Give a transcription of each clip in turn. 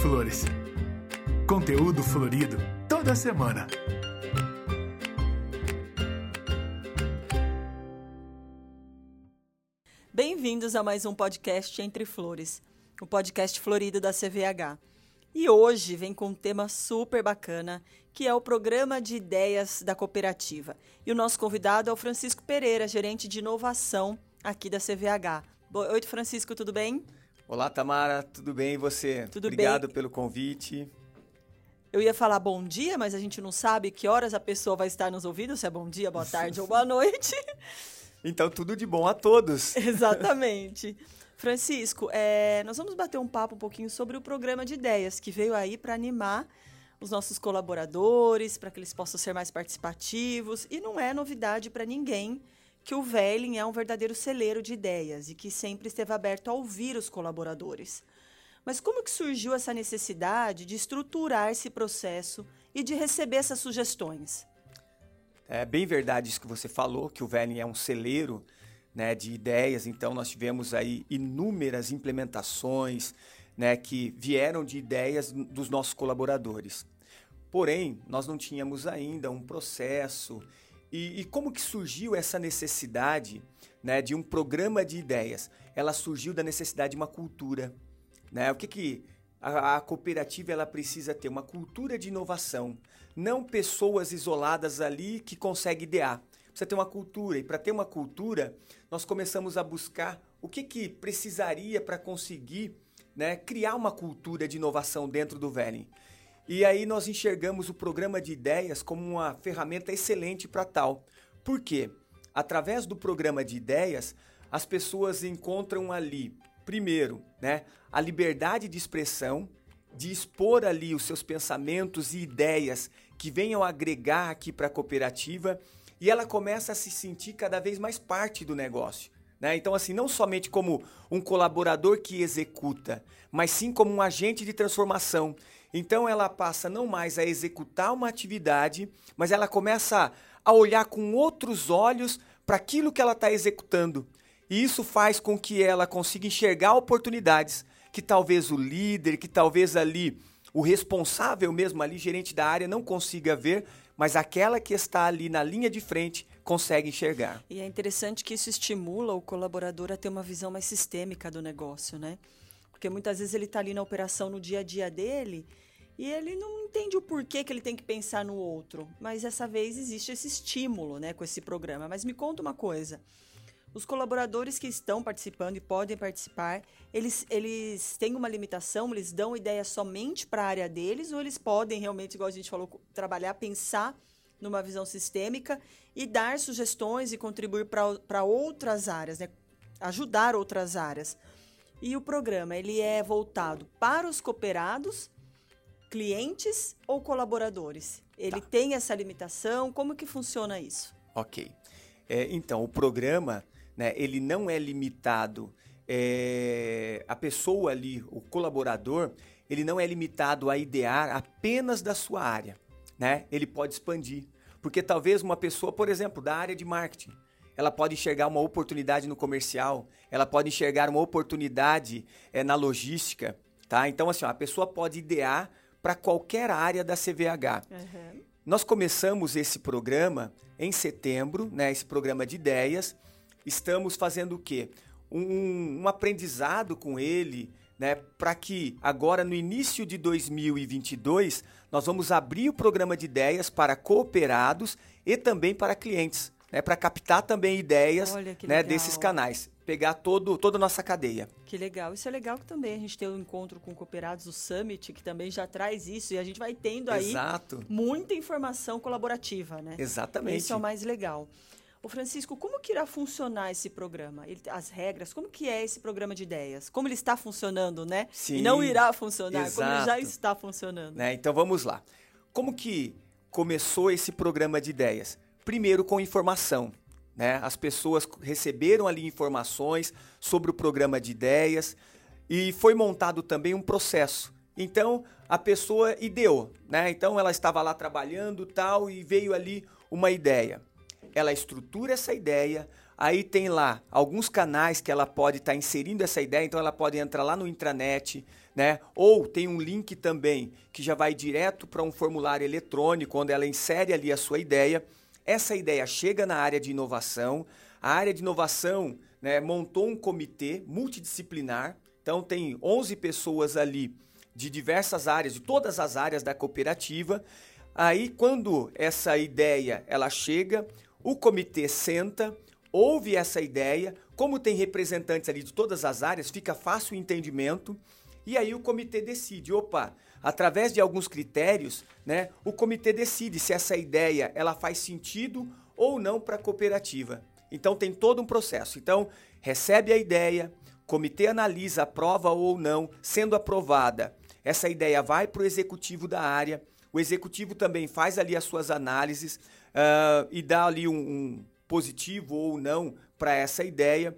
Flores. Conteúdo florido toda semana. Bem-vindos a mais um podcast Entre Flores, o podcast florido da CVH. E hoje vem com um tema super bacana, que é o programa de ideias da cooperativa. E o nosso convidado é o Francisco Pereira, gerente de inovação aqui da CVH. Oi, Francisco, tudo bem? Olá, Tamara, tudo bem e você? Tudo Obrigado bem. pelo convite. Eu ia falar bom dia, mas a gente não sabe que horas a pessoa vai estar nos ouvindo, se é bom dia, boa tarde ou boa noite. Então, tudo de bom a todos. Exatamente. Francisco, é, nós vamos bater um papo um pouquinho sobre o programa de ideias, que veio aí para animar os nossos colaboradores, para que eles possam ser mais participativos. E não é novidade para ninguém que o Velling é um verdadeiro celeiro de ideias e que sempre esteve aberto a ouvir os colaboradores. Mas como que surgiu essa necessidade de estruturar esse processo e de receber essas sugestões? É bem verdade isso que você falou, que o Velling é um celeiro né, de ideias, então nós tivemos aí inúmeras implementações né, que vieram de ideias dos nossos colaboradores. Porém, nós não tínhamos ainda um processo e, e, como que surgiu essa necessidade né, de um programa de ideias? Ela surgiu da necessidade de uma cultura. Né? O que, que a, a cooperativa ela precisa ter? Uma cultura de inovação. Não pessoas isoladas ali que conseguem idear. Precisa ter uma cultura. E para ter uma cultura, nós começamos a buscar o que, que precisaria para conseguir né, criar uma cultura de inovação dentro do Velling. E aí nós enxergamos o programa de ideias como uma ferramenta excelente para tal. Por quê? Através do programa de ideias, as pessoas encontram ali, primeiro, né, a liberdade de expressão, de expor ali os seus pensamentos e ideias que venham agregar aqui para a cooperativa e ela começa a se sentir cada vez mais parte do negócio. Né? Então, assim, não somente como um colaborador que executa, mas sim como um agente de transformação. Então, ela passa não mais a executar uma atividade, mas ela começa a olhar com outros olhos para aquilo que ela está executando. E isso faz com que ela consiga enxergar oportunidades que talvez o líder, que talvez ali o responsável mesmo ali, gerente da área, não consiga ver, mas aquela que está ali na linha de frente consegue enxergar. E é interessante que isso estimula o colaborador a ter uma visão mais sistêmica do negócio, né? Porque muitas vezes ele está ali na operação no dia a dia dele e ele não entende o porquê que ele tem que pensar no outro. Mas dessa vez existe esse estímulo né, com esse programa. Mas me conta uma coisa. Os colaboradores que estão participando e podem participar, eles, eles têm uma limitação, eles dão ideia somente para a área deles, ou eles podem realmente, igual a gente falou, trabalhar, pensar numa visão sistêmica e dar sugestões e contribuir para outras áreas, né? ajudar outras áreas. E o programa ele é voltado para os cooperados, clientes ou colaboradores? Ele tá. tem essa limitação? Como que funciona isso? Ok. É, então, o programa né, ele não é limitado. É, a pessoa ali, o colaborador, ele não é limitado a idear apenas da sua área. Né? Ele pode expandir. Porque talvez uma pessoa, por exemplo, da área de marketing, ela pode enxergar uma oportunidade no comercial, ela pode enxergar uma oportunidade é, na logística, tá? Então, assim, ó, a pessoa pode idear para qualquer área da CVH. Uhum. Nós começamos esse programa em setembro, né? Esse programa de ideias. Estamos fazendo o quê? Um, um aprendizado com ele, né? Para que agora no início de 2022 nós vamos abrir o programa de ideias para cooperados e também para clientes, né? Para captar também ideias, né? Desses canais pegar todo, toda a nossa cadeia. Que legal. Isso é legal que também a gente tem um encontro com cooperados, o Summit, que também já traz isso, e a gente vai tendo aí Exato. muita informação colaborativa, né? Exatamente. Isso é o mais legal. O Francisco, como que irá funcionar esse programa? Ele, as regras, como que é esse programa de ideias? Como ele está funcionando, né? Sim. E não irá funcionar, exato. como ele já está funcionando. Né? Então vamos lá. Como que começou esse programa de ideias? Primeiro com informação. Né? As pessoas receberam ali informações sobre o programa de ideias e foi montado também um processo. Então a pessoa ideou, né? Então ela estava lá trabalhando tal e veio ali uma ideia. Ela estrutura essa ideia, Aí tem lá alguns canais que ela pode estar tá inserindo essa ideia, então ela pode entrar lá no intranet, né? Ou tem um link também que já vai direto para um formulário eletrônico, onde ela insere ali a sua ideia. Essa ideia chega na área de inovação. A área de inovação né, montou um comitê multidisciplinar. Então tem 11 pessoas ali de diversas áreas, de todas as áreas da cooperativa. Aí quando essa ideia ela chega, o comitê senta, ouve essa ideia, como tem representantes ali de todas as áreas, fica fácil o entendimento. E aí o comitê decide, opa, através de alguns critérios, né, o comitê decide se essa ideia ela faz sentido ou não para a cooperativa. Então tem todo um processo. Então recebe a ideia, comitê analisa, aprova ou não, sendo aprovada, essa ideia vai para o executivo da área. O executivo também faz ali as suas análises uh, e dá ali um, um positivo ou não para essa ideia.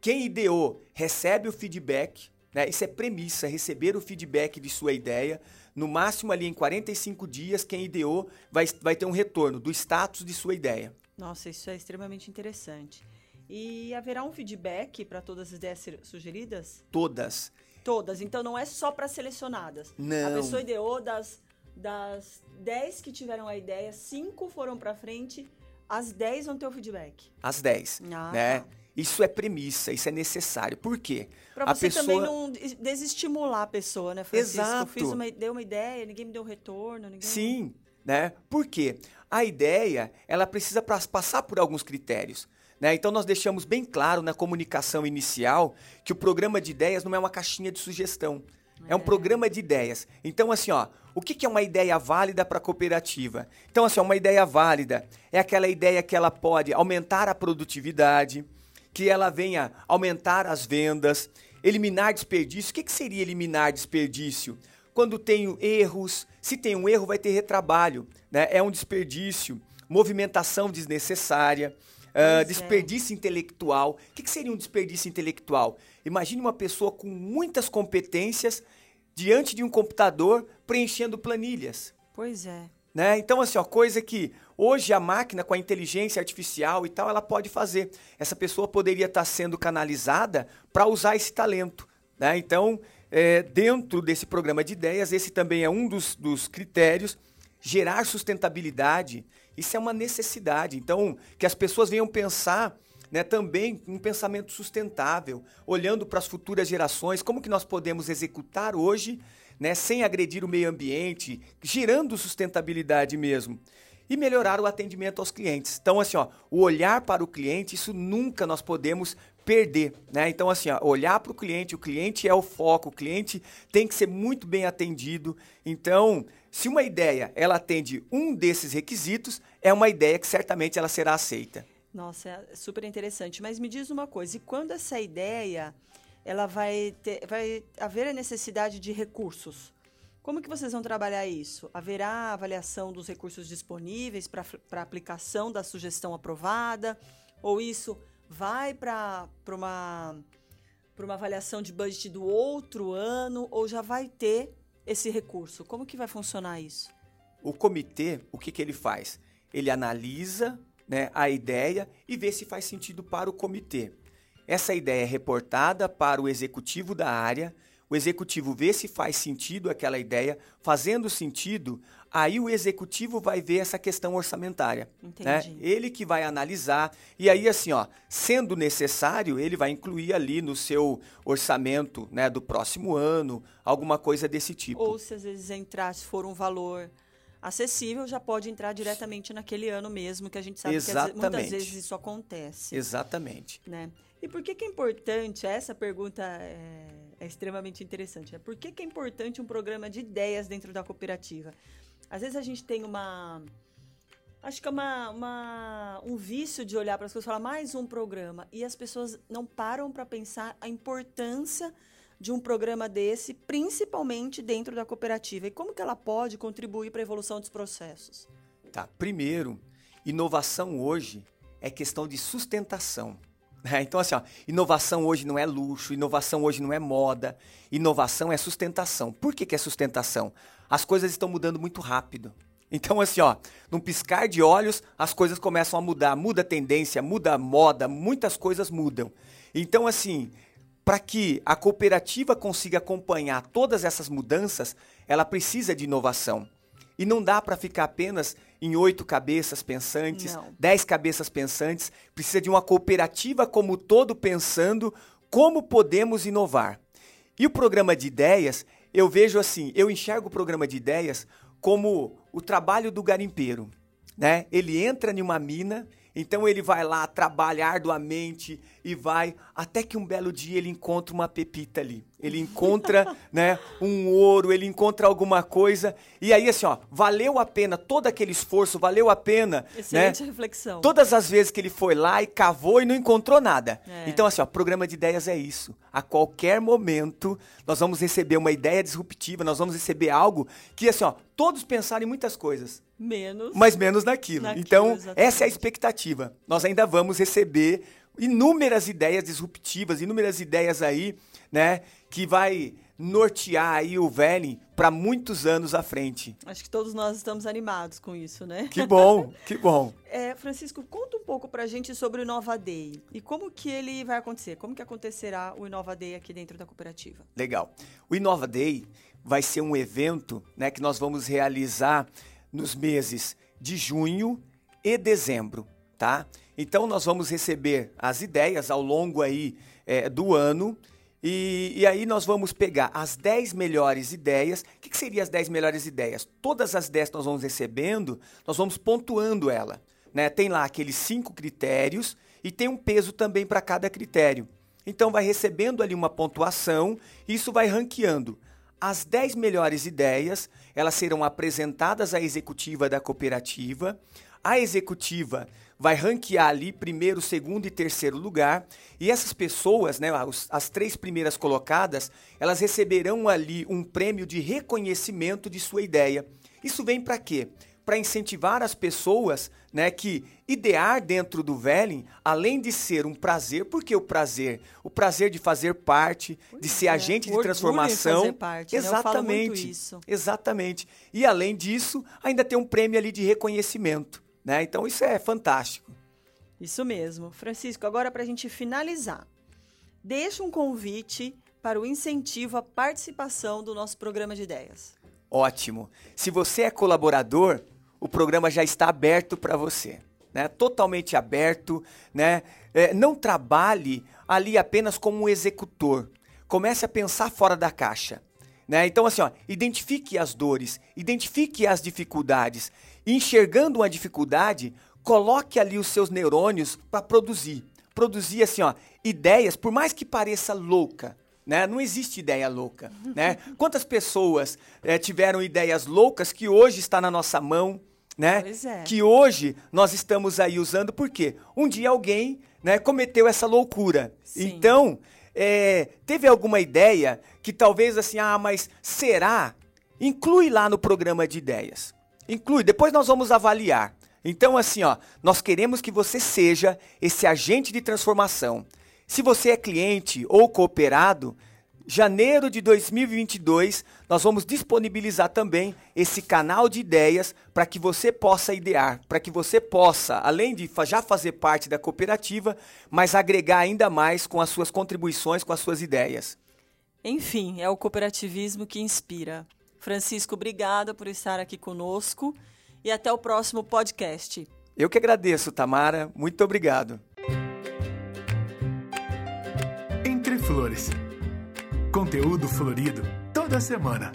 Quem ideou recebe o feedback, né? Isso é premissa, receber o feedback de sua ideia. No máximo ali em 45 dias, quem ideou vai, vai ter um retorno do status de sua ideia. Nossa, isso é extremamente interessante. E haverá um feedback para todas as ideias sugeridas? Todas. Todas. Então não é só para selecionadas. Não. A pessoa ideou das, das 10 que tiveram a ideia, 5 foram para frente, as 10 vão ter o feedback. As 10. Ah, né? Tá. Isso é premissa, isso é necessário. Por quê? Para você pessoa... também não desestimular a pessoa, né, Francisco? Exato. Eu fiz uma, dei uma ideia, ninguém me deu retorno. Ninguém... Sim, né? Por quê? A ideia, ela precisa passar por alguns critérios. Né? Então, nós deixamos bem claro na comunicação inicial que o programa de ideias não é uma caixinha de sugestão. É, é um programa de ideias. Então, assim, ó, o que, que é uma ideia válida para a cooperativa? Então, assim, ó, uma ideia válida é aquela ideia que ela pode aumentar a produtividade, que ela venha aumentar as vendas, eliminar desperdício. O que, que seria eliminar desperdício? Quando tenho erros, se tem um erro, vai ter retrabalho, né? É um desperdício, movimentação desnecessária, uh, desperdício é. intelectual. O que, que seria um desperdício intelectual? Imagine uma pessoa com muitas competências diante de um computador preenchendo planilhas. Pois é. Né? Então, assim, ó, coisa que hoje a máquina, com a inteligência artificial e tal, ela pode fazer. Essa pessoa poderia estar sendo canalizada para usar esse talento. Né? Então, é, dentro desse programa de ideias, esse também é um dos, dos critérios. Gerar sustentabilidade, isso é uma necessidade. Então, que as pessoas venham pensar né, também um pensamento sustentável, olhando para as futuras gerações, como que nós podemos executar hoje né, sem agredir o meio ambiente, gerando sustentabilidade mesmo. E melhorar o atendimento aos clientes. Então, assim, ó, o olhar para o cliente, isso nunca nós podemos perder, né? Então, assim, ó, olhar para o cliente, o cliente é o foco, o cliente tem que ser muito bem atendido. Então, se uma ideia ela atende um desses requisitos, é uma ideia que certamente ela será aceita. Nossa, é super interessante. Mas me diz uma coisa, e quando essa ideia ela vai, ter, vai haver a necessidade de recursos. Como que vocês vão trabalhar isso? Haverá avaliação dos recursos disponíveis para aplicação da sugestão aprovada? Ou isso vai para uma, uma avaliação de budget do outro ano? Ou já vai ter esse recurso? Como que vai funcionar isso? O comitê, o que, que ele faz? Ele analisa né, a ideia e vê se faz sentido para o comitê. Essa ideia é reportada para o executivo da área, o executivo vê se faz sentido aquela ideia, fazendo sentido, aí o executivo vai ver essa questão orçamentária. Né? Ele que vai analisar, e aí assim, ó, sendo necessário, ele vai incluir ali no seu orçamento né, do próximo ano, alguma coisa desse tipo. Ou se às vezes entrar, se for um valor acessível, já pode entrar diretamente naquele ano mesmo, que a gente sabe Exatamente. que muitas vezes isso acontece. Exatamente. Né? E por que, que é importante? Essa pergunta é, é extremamente interessante. É por que, que é importante um programa de ideias dentro da cooperativa? Às vezes a gente tem uma. Acho que é uma, uma, um vício de olhar para as coisas e falar mais um programa. E as pessoas não param para pensar a importância de um programa desse, principalmente dentro da cooperativa. E como que ela pode contribuir para a evolução dos processos? Tá. Primeiro, inovação hoje é questão de sustentação. É, então, assim, ó, inovação hoje não é luxo, inovação hoje não é moda, inovação é sustentação. Por que, que é sustentação? As coisas estão mudando muito rápido. Então, assim, ó, num piscar de olhos, as coisas começam a mudar. Muda a tendência, muda a moda, muitas coisas mudam. Então, assim, para que a cooperativa consiga acompanhar todas essas mudanças, ela precisa de inovação. E não dá para ficar apenas em oito cabeças pensantes, Não. dez cabeças pensantes. Precisa de uma cooperativa como todo pensando como podemos inovar. E o programa de ideias, eu vejo assim, eu enxergo o programa de ideias como o trabalho do garimpeiro, né? Ele entra em uma mina, então ele vai lá, trabalha arduamente e vai até que um belo dia ele encontra uma pepita ali. Ele encontra, né, um ouro, ele encontra alguma coisa e aí assim, ó, valeu a pena todo aquele esforço, valeu a pena, Excelente né? reflexão. Todas as vezes que ele foi lá e cavou e não encontrou nada. É. Então, assim, ó, programa de ideias é isso. A qualquer momento, nós vamos receber uma ideia disruptiva, nós vamos receber algo que, assim, ó, todos pensaram em muitas coisas, Menos. mas menos naquilo. Naquilo, então, exatamente. essa é a expectativa. Nós ainda vamos receber inúmeras ideias disruptivas, inúmeras ideias aí, né, que vai nortear aí o Velen para muitos anos à frente. Acho que todos nós estamos animados com isso, né? Que bom, que bom. É, Francisco, conta um pouco pra gente sobre o Inova Day e como que ele vai acontecer, como que acontecerá o Inova Day aqui dentro da cooperativa. Legal. O Inova Day vai ser um evento né, que nós vamos realizar nos meses de junho e dezembro, tá? Então nós vamos receber as ideias ao longo aí eh, do ano e, e aí nós vamos pegar as 10 melhores ideias. O que, que seriam as 10 melhores ideias? Todas as 10 que nós vamos recebendo, nós vamos pontuando ela. Né? Tem lá aqueles cinco critérios e tem um peso também para cada critério. Então vai recebendo ali uma pontuação e isso vai ranqueando. As 10 melhores ideias, elas serão apresentadas à executiva da cooperativa. A executiva vai ranquear ali primeiro, segundo e terceiro lugar. E essas pessoas, né, os- as três primeiras colocadas, elas receberão ali um prêmio de reconhecimento de sua ideia. Isso vem para quê? Para incentivar as pessoas, né, que idear dentro do Velen, além de ser um prazer, por que o prazer? O prazer de fazer parte, de ser é, agente de transformação. fazer parte, né? Exatamente. isso. Exatamente. E além disso, ainda tem um prêmio ali de reconhecimento, né? Então isso é fantástico. Isso mesmo. Francisco, agora para a gente finalizar, deixa um convite para o incentivo à participação do nosso programa de ideias. Ótimo. Se você é colaborador, o programa já está aberto para você, né? Totalmente aberto, né? É, não trabalhe ali apenas como um executor. Comece a pensar fora da caixa, né? Então assim, ó, identifique as dores, identifique as dificuldades. Enxergando uma dificuldade, coloque ali os seus neurônios para produzir. Produzir assim, ó, ideias, por mais que pareça louca, né? Não existe ideia louca, né? Quantas pessoas eh, tiveram ideias loucas que hoje está na nossa mão, né? Pois é. Que hoje nós estamos aí usando porque um dia alguém, né, cometeu essa loucura. Sim. Então, eh, teve alguma ideia que talvez assim, ah, mas será? Inclui lá no programa de ideias. Inclui, depois nós vamos avaliar. Então, assim, ó, nós queremos que você seja esse agente de transformação. Se você é cliente ou cooperado, janeiro de 2022, nós vamos disponibilizar também esse canal de ideias para que você possa idear, para que você possa, além de já fazer parte da cooperativa, mas agregar ainda mais com as suas contribuições, com as suas ideias. Enfim, é o cooperativismo que inspira. Francisco, obrigada por estar aqui conosco e até o próximo podcast. Eu que agradeço, Tamara. Muito obrigado. Entre Flores. Conteúdo florido toda semana.